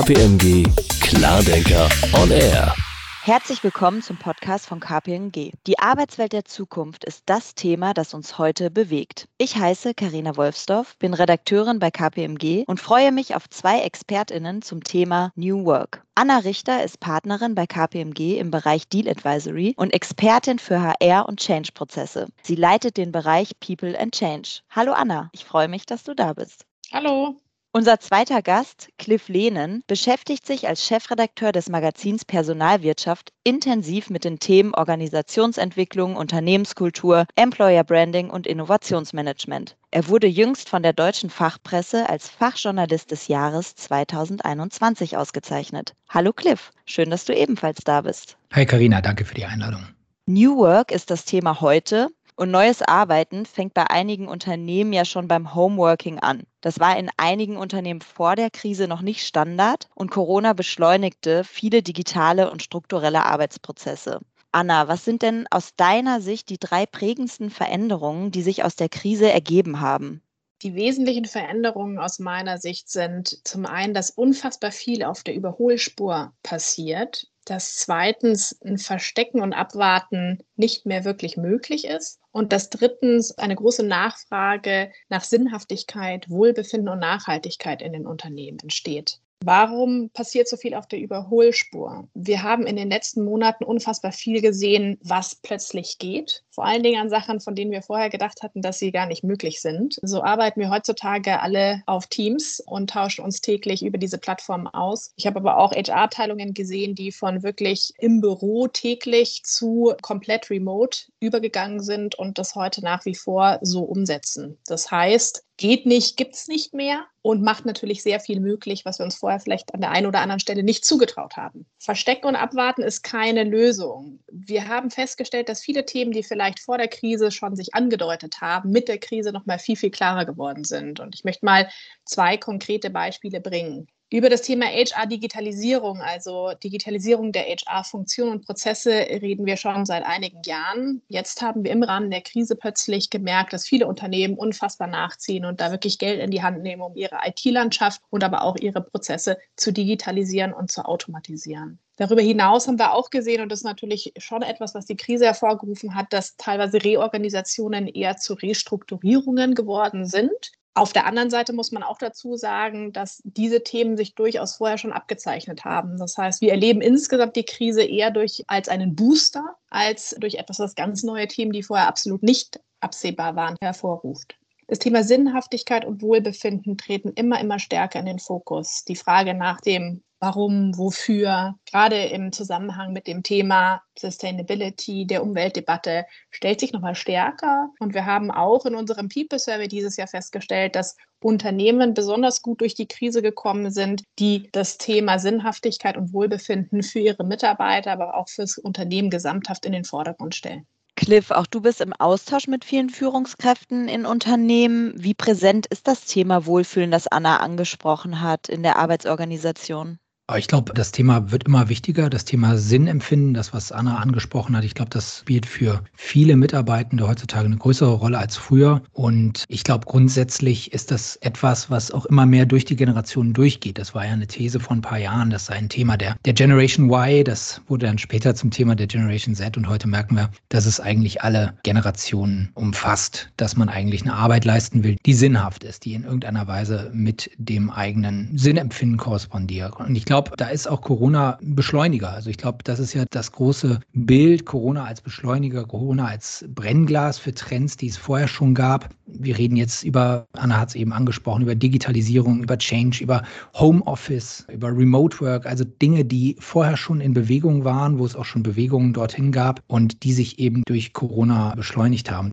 KPMG Klardenker on Air. Herzlich willkommen zum Podcast von KPMG. Die Arbeitswelt der Zukunft ist das Thema, das uns heute bewegt. Ich heiße Karina Wolfsdorf, bin Redakteurin bei KPMG und freue mich auf zwei Expertinnen zum Thema New Work. Anna Richter ist Partnerin bei KPMG im Bereich Deal Advisory und Expertin für HR und Change-Prozesse. Sie leitet den Bereich People and Change. Hallo Anna, ich freue mich, dass du da bist. Hallo. Unser zweiter Gast, Cliff Lehnen, beschäftigt sich als Chefredakteur des Magazins Personalwirtschaft intensiv mit den Themen Organisationsentwicklung, Unternehmenskultur, Employer Branding und Innovationsmanagement. Er wurde jüngst von der deutschen Fachpresse als Fachjournalist des Jahres 2021 ausgezeichnet. Hallo Cliff, schön, dass du ebenfalls da bist. Hi Karina, danke für die Einladung. New Work ist das Thema heute und neues Arbeiten fängt bei einigen Unternehmen ja schon beim Homeworking an. Das war in einigen Unternehmen vor der Krise noch nicht Standard und Corona beschleunigte viele digitale und strukturelle Arbeitsprozesse. Anna, was sind denn aus deiner Sicht die drei prägendsten Veränderungen, die sich aus der Krise ergeben haben? Die wesentlichen Veränderungen aus meiner Sicht sind zum einen, dass unfassbar viel auf der Überholspur passiert, dass zweitens ein Verstecken und Abwarten nicht mehr wirklich möglich ist und dass drittens eine große Nachfrage nach Sinnhaftigkeit, Wohlbefinden und Nachhaltigkeit in den Unternehmen entsteht. Warum passiert so viel auf der Überholspur? Wir haben in den letzten Monaten unfassbar viel gesehen, was plötzlich geht. Vor allen Dingen an Sachen, von denen wir vorher gedacht hatten, dass sie gar nicht möglich sind. So arbeiten wir heutzutage alle auf Teams und tauschen uns täglich über diese Plattformen aus. Ich habe aber auch HR-Teilungen gesehen, die von wirklich im Büro täglich zu komplett remote übergegangen sind und das heute nach wie vor so umsetzen. Das heißt, geht nicht, gibt es nicht mehr und macht natürlich sehr viel möglich, was wir uns vorher vielleicht an der einen oder anderen Stelle nicht zugetraut haben. Verstecken und abwarten ist keine Lösung. Wir haben festgestellt, dass viele Themen, die vielleicht vor der Krise schon sich angedeutet haben, mit der Krise noch mal viel, viel klarer geworden sind. Und ich möchte mal zwei konkrete Beispiele bringen. Über das Thema HR-Digitalisierung, also Digitalisierung der HR-Funktionen und Prozesse, reden wir schon seit einigen Jahren. Jetzt haben wir im Rahmen der Krise plötzlich gemerkt, dass viele Unternehmen unfassbar nachziehen und da wirklich Geld in die Hand nehmen, um ihre IT-Landschaft und aber auch ihre Prozesse zu digitalisieren und zu automatisieren. Darüber hinaus haben wir auch gesehen, und das ist natürlich schon etwas, was die Krise hervorgerufen hat, dass teilweise Reorganisationen eher zu Restrukturierungen geworden sind. Auf der anderen Seite muss man auch dazu sagen, dass diese Themen sich durchaus vorher schon abgezeichnet haben. Das heißt, wir erleben insgesamt die Krise eher durch als einen Booster als durch etwas, was ganz neue Themen, die vorher absolut nicht absehbar waren, hervorruft. Das Thema Sinnhaftigkeit und Wohlbefinden treten immer, immer stärker in den Fokus. Die Frage nach dem Warum, wofür, gerade im Zusammenhang mit dem Thema Sustainability, der Umweltdebatte, stellt sich nochmal stärker. Und wir haben auch in unserem People Survey dieses Jahr festgestellt, dass Unternehmen besonders gut durch die Krise gekommen sind, die das Thema Sinnhaftigkeit und Wohlbefinden für ihre Mitarbeiter, aber auch fürs Unternehmen gesamthaft in den Vordergrund stellen. Cliff, auch du bist im Austausch mit vielen Führungskräften in Unternehmen. Wie präsent ist das Thema Wohlfühlen, das Anna angesprochen hat in der Arbeitsorganisation? Ich glaube, das Thema wird immer wichtiger, das Thema Sinnempfinden, das, was Anna angesprochen hat. Ich glaube, das spielt für viele Mitarbeitende heutzutage eine größere Rolle als früher. Und ich glaube, grundsätzlich ist das etwas, was auch immer mehr durch die Generationen durchgeht. Das war ja eine These von ein paar Jahren. Das sei ein Thema der, der Generation Y. Das wurde dann später zum Thema der Generation Z. Und heute merken wir, dass es eigentlich alle Generationen umfasst, dass man eigentlich eine Arbeit leisten will, die sinnhaft ist, die in irgendeiner Weise mit dem eigenen Sinnempfinden korrespondiert. Und ich glaube, glaube, da ist auch Corona Beschleuniger. Also ich glaube, das ist ja das große Bild, Corona als Beschleuniger, Corona als Brennglas für Trends, die es vorher schon gab. Wir reden jetzt über, Anna hat es eben angesprochen, über Digitalisierung, über Change, über Homeoffice, über Remote Work, also Dinge, die vorher schon in Bewegung waren, wo es auch schon Bewegungen dorthin gab und die sich eben durch Corona beschleunigt haben.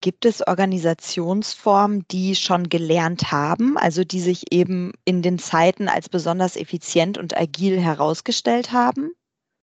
Gibt es Organisationsformen, die schon gelernt haben, also die sich eben in den Zeiten als besonders effizient und agil herausgestellt haben?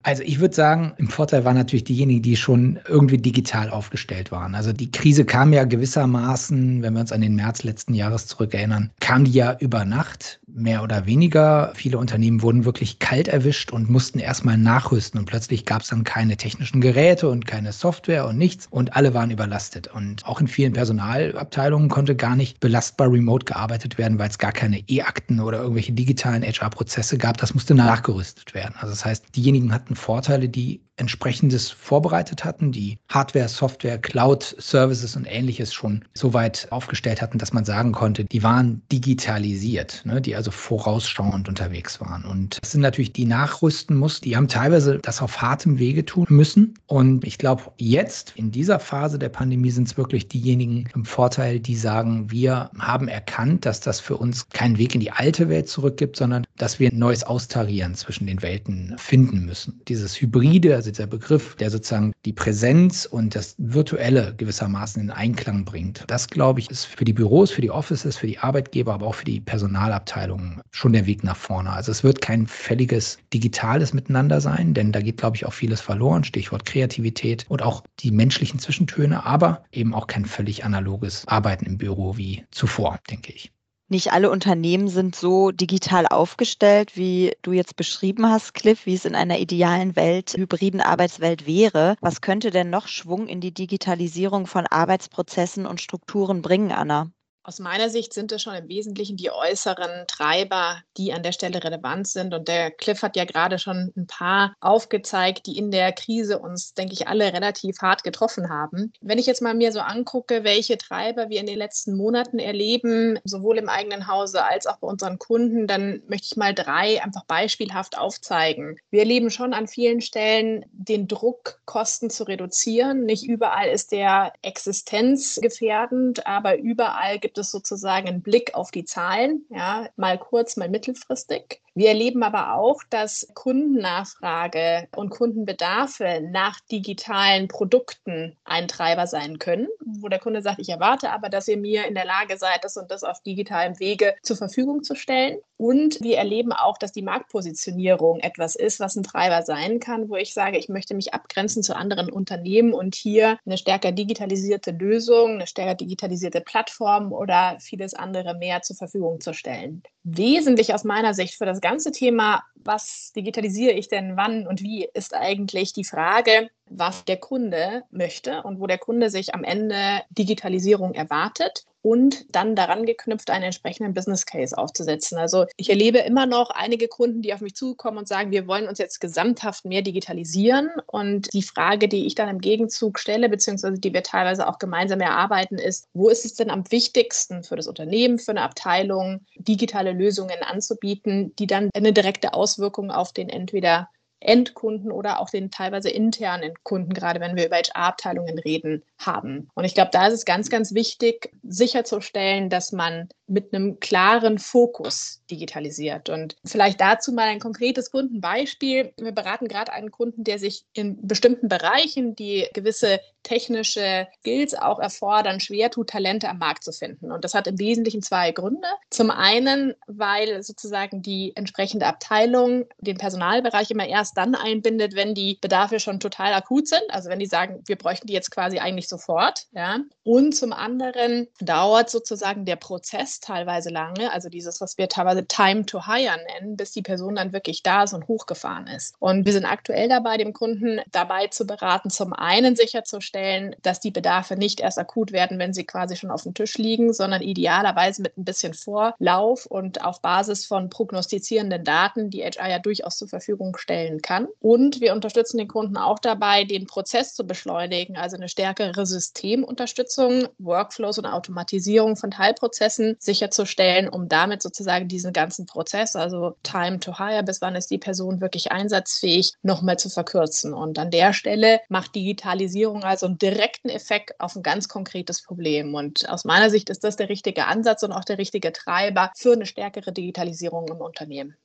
Also ich würde sagen, im Vorteil waren natürlich diejenigen, die schon irgendwie digital aufgestellt waren. Also die Krise kam ja gewissermaßen, wenn wir uns an den März letzten Jahres zurückerinnern, kam die ja über Nacht, mehr oder weniger. Viele Unternehmen wurden wirklich kalt erwischt und mussten erstmal nachrüsten und plötzlich gab es dann keine technischen Geräte und keine Software und nichts und alle waren überlastet. Und auch in vielen Personalabteilungen konnte gar nicht belastbar remote gearbeitet werden, weil es gar keine E-Akten oder irgendwelche digitalen HR-Prozesse gab. Das musste nachgerüstet werden. Also das heißt, diejenigen hatten Vorteile, die entsprechendes vorbereitet hatten, die Hardware, Software, Cloud, Services und ähnliches schon so weit aufgestellt hatten, dass man sagen konnte, die waren digitalisiert, ne, die also vorausschauend unterwegs waren. Und das sind natürlich die nachrüsten mussten, die haben teilweise das auf hartem Wege tun müssen. Und ich glaube, jetzt in dieser Phase der Pandemie sind es wirklich diejenigen im Vorteil, die sagen, wir haben erkannt, dass das für uns keinen Weg in die alte Welt zurückgibt, sondern dass wir ein neues Austarieren zwischen den Welten finden müssen. Dieses Hybride, also dieser Begriff, der sozusagen die Präsenz und das Virtuelle gewissermaßen in Einklang bringt. Das, glaube ich, ist für die Büros, für die Offices, für die Arbeitgeber, aber auch für die Personalabteilungen schon der Weg nach vorne. Also es wird kein fälliges digitales Miteinander sein, denn da geht, glaube ich, auch vieles verloren. Stichwort Kreativität und auch die menschlichen Zwischentöne, aber eben auch kein völlig analoges Arbeiten im Büro wie zuvor, denke ich. Nicht alle Unternehmen sind so digital aufgestellt, wie du jetzt beschrieben hast, Cliff, wie es in einer idealen Welt, hybriden Arbeitswelt wäre. Was könnte denn noch Schwung in die Digitalisierung von Arbeitsprozessen und Strukturen bringen, Anna? Aus meiner Sicht sind es schon im Wesentlichen die äußeren Treiber, die an der Stelle relevant sind. Und der Cliff hat ja gerade schon ein paar aufgezeigt, die in der Krise uns, denke ich, alle relativ hart getroffen haben. Wenn ich jetzt mal mir so angucke, welche Treiber wir in den letzten Monaten erleben, sowohl im eigenen Hause als auch bei unseren Kunden, dann möchte ich mal drei einfach beispielhaft aufzeigen. Wir erleben schon an vielen Stellen den Druck, Kosten zu reduzieren. Nicht überall ist der existenzgefährdend, aber überall gibt gibt es sozusagen einen Blick auf die Zahlen, ja, mal kurz, mal mittelfristig. Wir erleben aber auch, dass Kundennachfrage und Kundenbedarfe nach digitalen Produkten ein Treiber sein können, wo der Kunde sagt, ich erwarte aber, dass ihr mir in der Lage seid, das und das auf digitalem Wege zur Verfügung zu stellen. Und wir erleben auch, dass die Marktpositionierung etwas ist, was ein Treiber sein kann, wo ich sage, ich möchte mich abgrenzen zu anderen Unternehmen und hier eine stärker digitalisierte Lösung, eine stärker digitalisierte Plattform oder vieles andere mehr zur Verfügung zu stellen. Wesentlich aus meiner Sicht für das ganze Thema, was digitalisiere ich denn wann und wie, ist eigentlich die Frage, was der Kunde möchte und wo der Kunde sich am Ende Digitalisierung erwartet und dann daran geknüpft einen entsprechenden Business Case aufzusetzen. Also ich erlebe immer noch einige Kunden, die auf mich zukommen und sagen, wir wollen uns jetzt gesamthaft mehr digitalisieren. Und die Frage, die ich dann im Gegenzug stelle, beziehungsweise die wir teilweise auch gemeinsam erarbeiten, ist, wo ist es denn am wichtigsten für das Unternehmen, für eine Abteilung, digitale Lösungen anzubieten, die dann eine direkte Auswirkung auf den entweder Endkunden oder auch den teilweise internen Kunden, gerade wenn wir über HR-Abteilungen reden, haben. Und ich glaube, da ist es ganz, ganz wichtig, sicherzustellen, dass man mit einem klaren Fokus digitalisiert. Und vielleicht dazu mal ein konkretes Kundenbeispiel. Wir beraten gerade einen Kunden, der sich in bestimmten Bereichen, die gewisse technische Skills auch erfordern, schwer tut, Talente am Markt zu finden. Und das hat im Wesentlichen zwei Gründe. Zum einen, weil sozusagen die entsprechende Abteilung den Personalbereich immer erst dann einbindet, wenn die Bedarfe schon total akut sind. Also wenn die sagen, wir bräuchten die jetzt quasi eigentlich sofort. Ja. Und zum anderen dauert sozusagen der Prozess teilweise lange, also dieses, was wir teilweise Time to Hire nennen, bis die Person dann wirklich da ist und hochgefahren ist. Und wir sind aktuell dabei, dem Kunden dabei zu beraten, zum einen sicherzustellen, dass die Bedarfe nicht erst akut werden, wenn sie quasi schon auf dem Tisch liegen, sondern idealerweise mit ein bisschen Vorlauf und auf Basis von prognostizierenden Daten, die HR ja durchaus zur Verfügung stellen kann. Und wir unterstützen den Kunden auch dabei, den Prozess zu beschleunigen, also eine stärkere Systemunterstützung, Workflows und Automatisierung von Teilprozessen sicherzustellen, um damit sozusagen diesen ganzen Prozess, also Time to Hire, bis wann ist die Person wirklich einsatzfähig, nochmal zu verkürzen. Und an der Stelle macht Digitalisierung also einen direkten Effekt auf ein ganz konkretes Problem. Und aus meiner Sicht ist das der richtige Ansatz und auch der richtige Treiber für eine stärkere Digitalisierung im Unternehmen.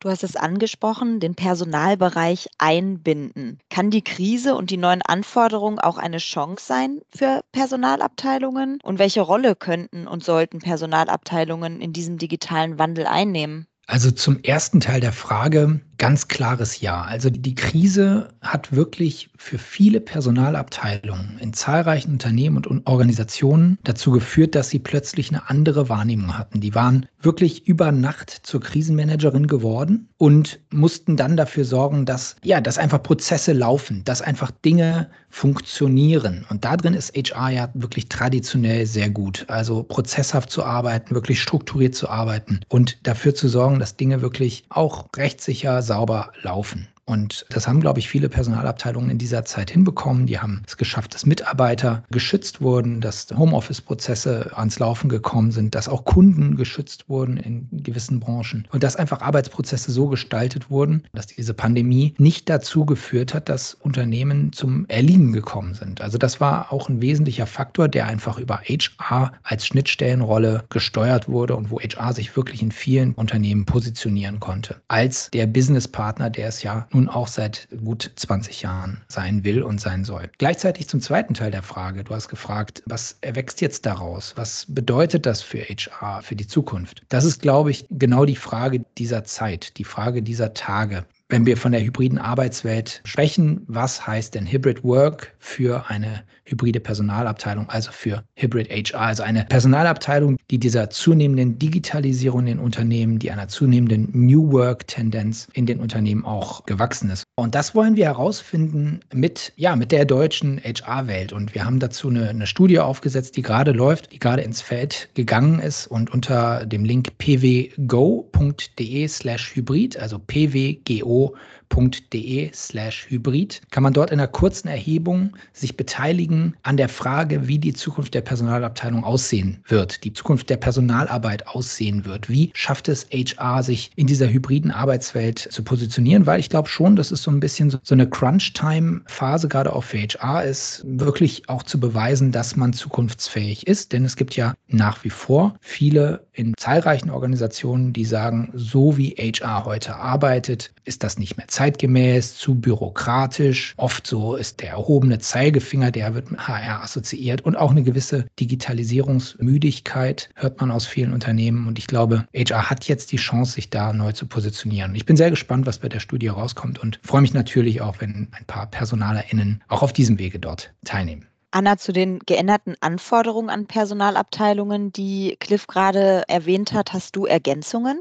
Du hast es angesprochen, den Personalbereich einbinden. Kann die Krise und die neuen Anforderungen auch eine Chance sein für Personalabteilungen? Und welche Rolle könnten und sollten Personalabteilungen in diesem digitalen Wandel einnehmen? Also zum ersten Teil der Frage ganz klares Ja. Also die Krise hat wirklich für viele Personalabteilungen in zahlreichen Unternehmen und Organisationen dazu geführt, dass sie plötzlich eine andere Wahrnehmung hatten. Die waren wirklich über Nacht zur Krisenmanagerin geworden und mussten dann dafür sorgen, dass ja, dass einfach Prozesse laufen, dass einfach Dinge funktionieren. Und da drin ist HR ja wirklich traditionell sehr gut. Also prozesshaft zu arbeiten, wirklich strukturiert zu arbeiten und dafür zu sorgen, dass Dinge wirklich auch rechtssicher, sauber laufen. Und das haben, glaube ich, viele Personalabteilungen in dieser Zeit hinbekommen. Die haben es geschafft, dass Mitarbeiter geschützt wurden, dass Homeoffice-Prozesse ans Laufen gekommen sind, dass auch Kunden geschützt wurden in gewissen Branchen und dass einfach Arbeitsprozesse so gestaltet wurden, dass diese Pandemie nicht dazu geführt hat, dass Unternehmen zum Erliegen gekommen sind. Also das war auch ein wesentlicher Faktor, der einfach über HR als Schnittstellenrolle gesteuert wurde und wo HR sich wirklich in vielen Unternehmen positionieren konnte. Als der Businesspartner, der es ja nun nun auch seit gut 20 Jahren sein will und sein soll. Gleichzeitig zum zweiten Teil der Frage. Du hast gefragt, was erwächst jetzt daraus? Was bedeutet das für HR, für die Zukunft? Das ist, glaube ich, genau die Frage dieser Zeit, die Frage dieser Tage. Wenn wir von der hybriden Arbeitswelt sprechen, was heißt denn Hybrid Work für eine hybride Personalabteilung, also für Hybrid HR, also eine Personalabteilung, die dieser zunehmenden Digitalisierung in den Unternehmen, die einer zunehmenden New Work-Tendenz in den Unternehmen auch gewachsen ist. Und das wollen wir herausfinden mit, ja, mit der deutschen HR-Welt. Und wir haben dazu eine, eine Studie aufgesetzt, die gerade läuft, die gerade ins Feld gegangen ist und unter dem Link pwgo.de slash hybrid, also pwgo or www.de slash hybrid kann man dort in einer kurzen Erhebung sich beteiligen an der Frage, wie die Zukunft der Personalabteilung aussehen wird, die Zukunft der Personalarbeit aussehen wird. Wie schafft es HR, sich in dieser hybriden Arbeitswelt zu positionieren? Weil ich glaube schon, dass es so ein bisschen so eine Crunch-Time-Phase gerade auch für HR ist, wirklich auch zu beweisen, dass man zukunftsfähig ist. Denn es gibt ja nach wie vor viele in zahlreichen Organisationen, die sagen, so wie HR heute arbeitet, ist das nicht mehr zeitgemäß, zu bürokratisch. Oft so ist der erhobene Zeigefinger, der wird mit HR assoziiert und auch eine gewisse Digitalisierungsmüdigkeit hört man aus vielen Unternehmen. Und ich glaube, HR hat jetzt die Chance, sich da neu zu positionieren. Ich bin sehr gespannt, was bei der Studie rauskommt und freue mich natürlich auch, wenn ein paar PersonalerInnen auch auf diesem Wege dort teilnehmen. Anna, zu den geänderten Anforderungen an Personalabteilungen, die Cliff gerade erwähnt hat, hast du Ergänzungen?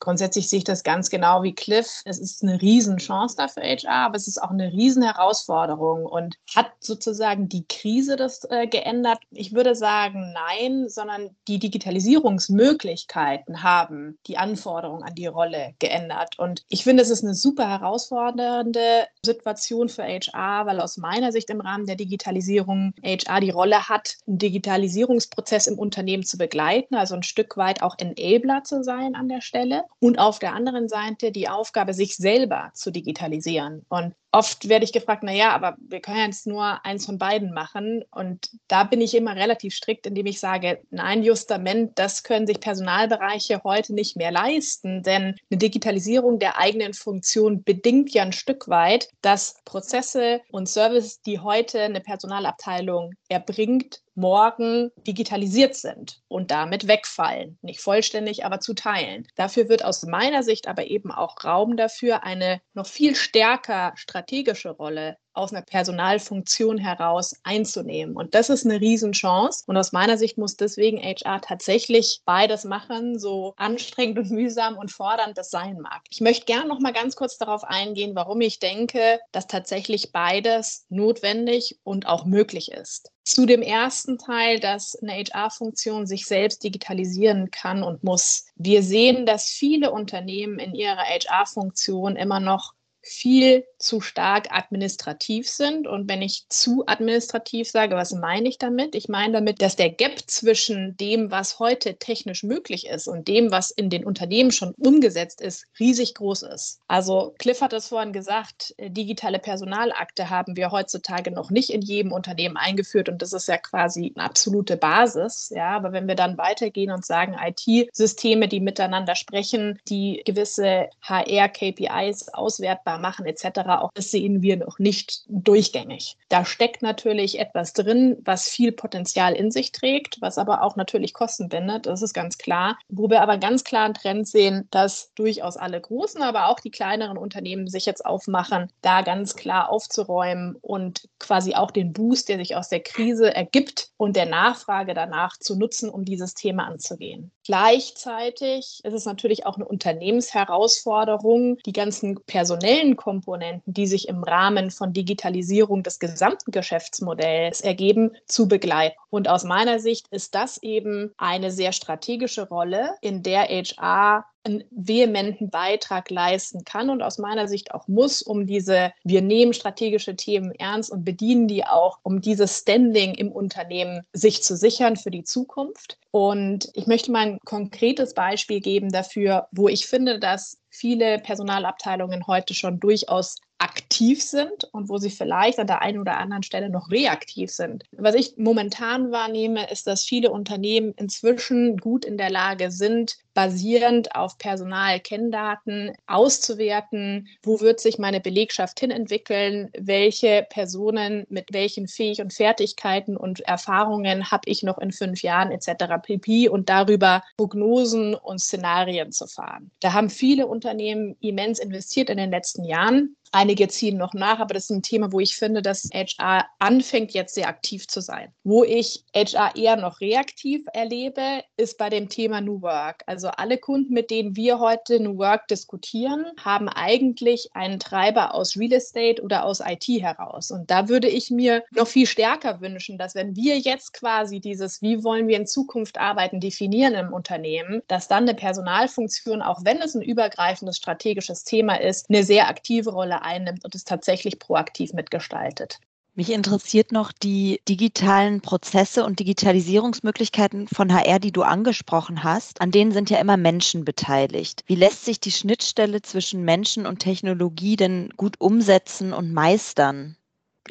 Grundsätzlich sehe ich das ganz genau wie Cliff. Es ist eine Riesenchance da für HR, aber es ist auch eine Riesenherausforderung und hat sozusagen die Krise das äh, geändert? Ich würde sagen, nein, sondern die Digitalisierungsmöglichkeiten haben die Anforderungen an die Rolle geändert. Und ich finde, es ist eine super herausfordernde Situation für HR, weil aus meiner Sicht im Rahmen der Digitalisierung HR die Rolle hat, einen Digitalisierungsprozess im Unternehmen zu begleiten, also ein Stück weit auch Enabler zu sein an der Stelle und auf der anderen Seite die Aufgabe, sich selber zu digitalisieren. Und oft werde ich gefragt, na ja, aber wir können jetzt nur eins von beiden machen. Und da bin ich immer relativ strikt, indem ich sage, nein, Justament, das können sich Personalbereiche heute nicht mehr leisten, denn eine Digitalisierung der eigenen Funktion bedingt ja ein Stück weit, dass Prozesse und Services, die heute eine Personalabteilung erbringt, morgen digitalisiert sind und damit wegfallen. Nicht vollständig, aber zu teilen. Dafür wird aus meiner Sicht aber eben auch Raum dafür, eine noch viel stärker strategische Rolle aus einer Personalfunktion heraus einzunehmen. Und das ist eine Riesenchance. Und aus meiner Sicht muss deswegen HR tatsächlich beides machen, so anstrengend und mühsam und fordernd das sein mag. Ich möchte gerne noch mal ganz kurz darauf eingehen, warum ich denke, dass tatsächlich beides notwendig und auch möglich ist. Zu dem ersten Teil, dass eine HR-Funktion sich selbst digitalisieren kann und muss. Wir sehen, dass viele Unternehmen in ihrer HR-Funktion immer noch viel zu stark administrativ sind. Und wenn ich zu administrativ sage, was meine ich damit? Ich meine damit, dass der Gap zwischen dem, was heute technisch möglich ist und dem, was in den Unternehmen schon umgesetzt ist, riesig groß ist. Also Cliff hat es vorhin gesagt, äh, digitale Personalakte haben wir heutzutage noch nicht in jedem Unternehmen eingeführt und das ist ja quasi eine absolute Basis. Ja, aber wenn wir dann weitergehen und sagen, IT-Systeme, die miteinander sprechen, die gewisse HR-KPIs auswertbar machen etc. Auch das sehen wir noch nicht durchgängig. Da steckt natürlich etwas drin, was viel Potenzial in sich trägt, was aber auch natürlich Kosten bindet. Das ist ganz klar. Wo wir aber ganz klar einen Trend sehen, dass durchaus alle großen, aber auch die kleineren Unternehmen sich jetzt aufmachen, da ganz klar aufzuräumen und quasi auch den Boost, der sich aus der Krise ergibt und der Nachfrage danach zu nutzen, um dieses Thema anzugehen. Gleichzeitig ist es natürlich auch eine Unternehmensherausforderung, die ganzen personellen Komponenten, die sich im Rahmen von Digitalisierung des gesamten Geschäftsmodells ergeben, zu begleiten. Und aus meiner Sicht ist das eben eine sehr strategische Rolle, in der HR einen vehementen Beitrag leisten kann und aus meiner Sicht auch muss, um diese, wir nehmen strategische Themen ernst und bedienen die auch, um dieses Standing im Unternehmen sich zu sichern für die Zukunft. Und ich möchte mal ein konkretes Beispiel geben dafür, wo ich finde, dass viele Personalabteilungen heute schon durchaus aktiv sind und wo sie vielleicht an der einen oder anderen Stelle noch reaktiv sind. Was ich momentan wahrnehme, ist, dass viele Unternehmen inzwischen gut in der Lage sind, basierend auf Personalkenndaten auszuwerten, wo wird sich meine Belegschaft hin entwickeln, welche Personen mit welchen Fähig und Fertigkeiten und Erfahrungen habe ich noch in fünf Jahren etc. pp. und darüber Prognosen und Szenarien zu fahren. Da haben viele Unternehmen immens investiert in den letzten Jahren. Einige ziehen noch nach, aber das ist ein Thema, wo ich finde, dass HR anfängt jetzt sehr aktiv zu sein. Wo ich HR eher noch reaktiv erlebe, ist bei dem Thema New Work. Also alle Kunden, mit denen wir heute New Work diskutieren, haben eigentlich einen Treiber aus Real Estate oder aus IT heraus. Und da würde ich mir noch viel stärker wünschen, dass wenn wir jetzt quasi dieses, wie wollen wir in Zukunft arbeiten, definieren im Unternehmen, dass dann eine Personalfunktion, auch wenn es ein übergreifendes strategisches Thema ist, eine sehr aktive Rolle einnimmt und es tatsächlich proaktiv mitgestaltet. Mich interessiert noch die digitalen Prozesse und Digitalisierungsmöglichkeiten von HR, die du angesprochen hast. An denen sind ja immer Menschen beteiligt. Wie lässt sich die Schnittstelle zwischen Menschen und Technologie denn gut umsetzen und meistern?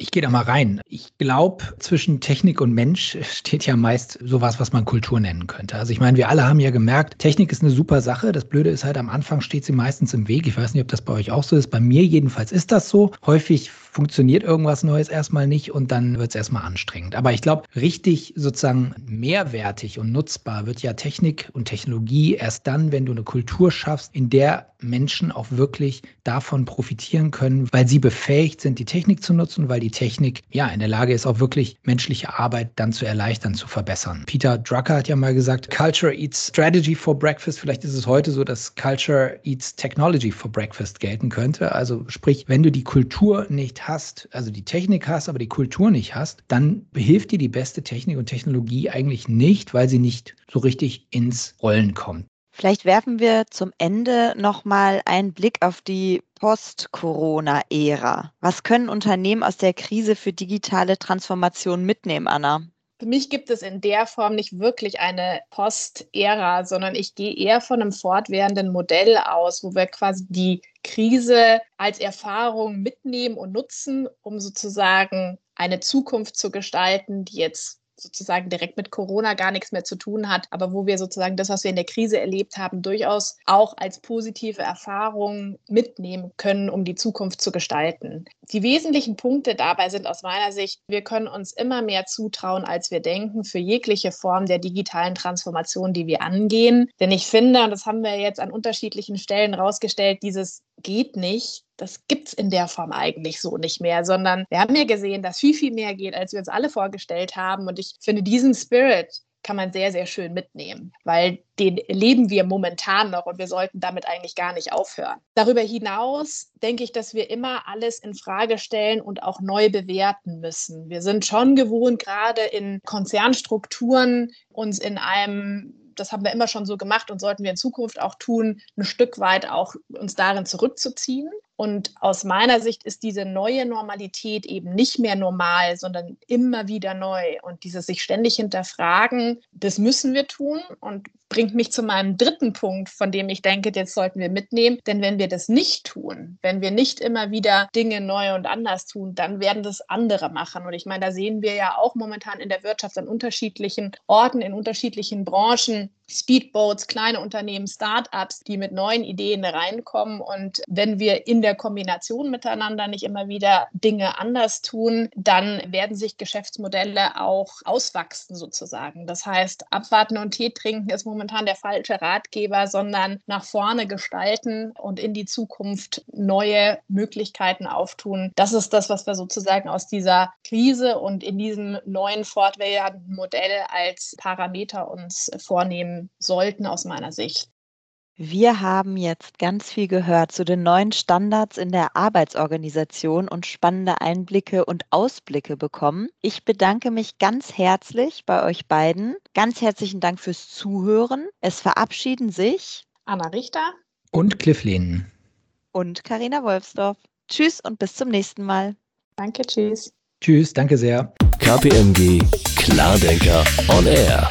Ich gehe da mal rein. Ich glaube, zwischen Technik und Mensch steht ja meist sowas, was man Kultur nennen könnte. Also ich meine, wir alle haben ja gemerkt, Technik ist eine super Sache. Das Blöde ist halt, am Anfang steht sie meistens im Weg. Ich weiß nicht, ob das bei euch auch so ist. Bei mir jedenfalls ist das so. Häufig funktioniert irgendwas Neues erstmal nicht und dann wird es erstmal anstrengend. Aber ich glaube, richtig sozusagen mehrwertig und nutzbar wird ja Technik und Technologie erst dann, wenn du eine Kultur schaffst, in der Menschen auch wirklich davon profitieren können, weil sie befähigt sind, die Technik zu nutzen, weil die Technik ja in der Lage ist, auch wirklich menschliche Arbeit dann zu erleichtern, zu verbessern. Peter Drucker hat ja mal gesagt, Culture eats strategy for breakfast. Vielleicht ist es heute so, dass Culture eats technology for breakfast gelten könnte. Also sprich, wenn du die Kultur nicht hast, also die Technik hast, aber die Kultur nicht hast, dann hilft dir die beste Technik und Technologie eigentlich nicht, weil sie nicht so richtig ins Rollen kommt. Vielleicht werfen wir zum Ende nochmal einen Blick auf die Post-Corona-Ära. Was können Unternehmen aus der Krise für digitale Transformation mitnehmen, Anna? Für mich gibt es in der Form nicht wirklich eine Post-Ära, sondern ich gehe eher von einem fortwährenden Modell aus, wo wir quasi die Krise als Erfahrung mitnehmen und nutzen, um sozusagen eine Zukunft zu gestalten, die jetzt sozusagen direkt mit Corona gar nichts mehr zu tun hat, aber wo wir sozusagen das, was wir in der Krise erlebt haben, durchaus auch als positive Erfahrung mitnehmen können, um die Zukunft zu gestalten. Die wesentlichen Punkte dabei sind aus meiner Sicht, wir können uns immer mehr zutrauen, als wir denken, für jegliche Form der digitalen Transformation, die wir angehen. Denn ich finde, und das haben wir jetzt an unterschiedlichen Stellen rausgestellt, dieses geht nicht, das gibt es in der Form eigentlich so nicht mehr, sondern wir haben ja gesehen, dass viel, viel mehr geht, als wir uns alle vorgestellt haben. Und ich finde, diesen Spirit kann man sehr, sehr schön mitnehmen, weil den leben wir momentan noch und wir sollten damit eigentlich gar nicht aufhören. Darüber hinaus denke ich, dass wir immer alles in Frage stellen und auch neu bewerten müssen. Wir sind schon gewohnt, gerade in Konzernstrukturen uns in einem das haben wir immer schon so gemacht und sollten wir in Zukunft auch tun, ein Stück weit auch uns darin zurückzuziehen. Und aus meiner Sicht ist diese neue Normalität eben nicht mehr normal, sondern immer wieder neu. Und dieses sich ständig hinterfragen, das müssen wir tun und bringt mich zu meinem dritten Punkt, von dem ich denke, jetzt sollten wir mitnehmen. Denn wenn wir das nicht tun, wenn wir nicht immer wieder Dinge neu und anders tun, dann werden das andere machen. Und ich meine, da sehen wir ja auch momentan in der Wirtschaft an unterschiedlichen Orten, in unterschiedlichen Branchen, Speedboats, kleine Unternehmen, Startups, die mit neuen Ideen reinkommen. Und wenn wir in der Kombination miteinander nicht immer wieder Dinge anders tun, dann werden sich Geschäftsmodelle auch auswachsen sozusagen. Das heißt, abwarten und Tee trinken ist momentan der falsche Ratgeber, sondern nach vorne gestalten und in die Zukunft neue Möglichkeiten auftun. Das ist das, was wir sozusagen aus dieser Krise und in diesem neuen fortwährenden Modell als Parameter uns vornehmen sollten aus meiner Sicht. Wir haben jetzt ganz viel gehört zu den neuen Standards in der Arbeitsorganisation und spannende Einblicke und Ausblicke bekommen. Ich bedanke mich ganz herzlich bei euch beiden. Ganz herzlichen Dank fürs Zuhören. Es verabschieden sich Anna Richter und Cliff Lehnen und Karina Wolfsdorf. Tschüss und bis zum nächsten Mal. Danke, tschüss. Tschüss, danke sehr. KPMG Klardenker on Air.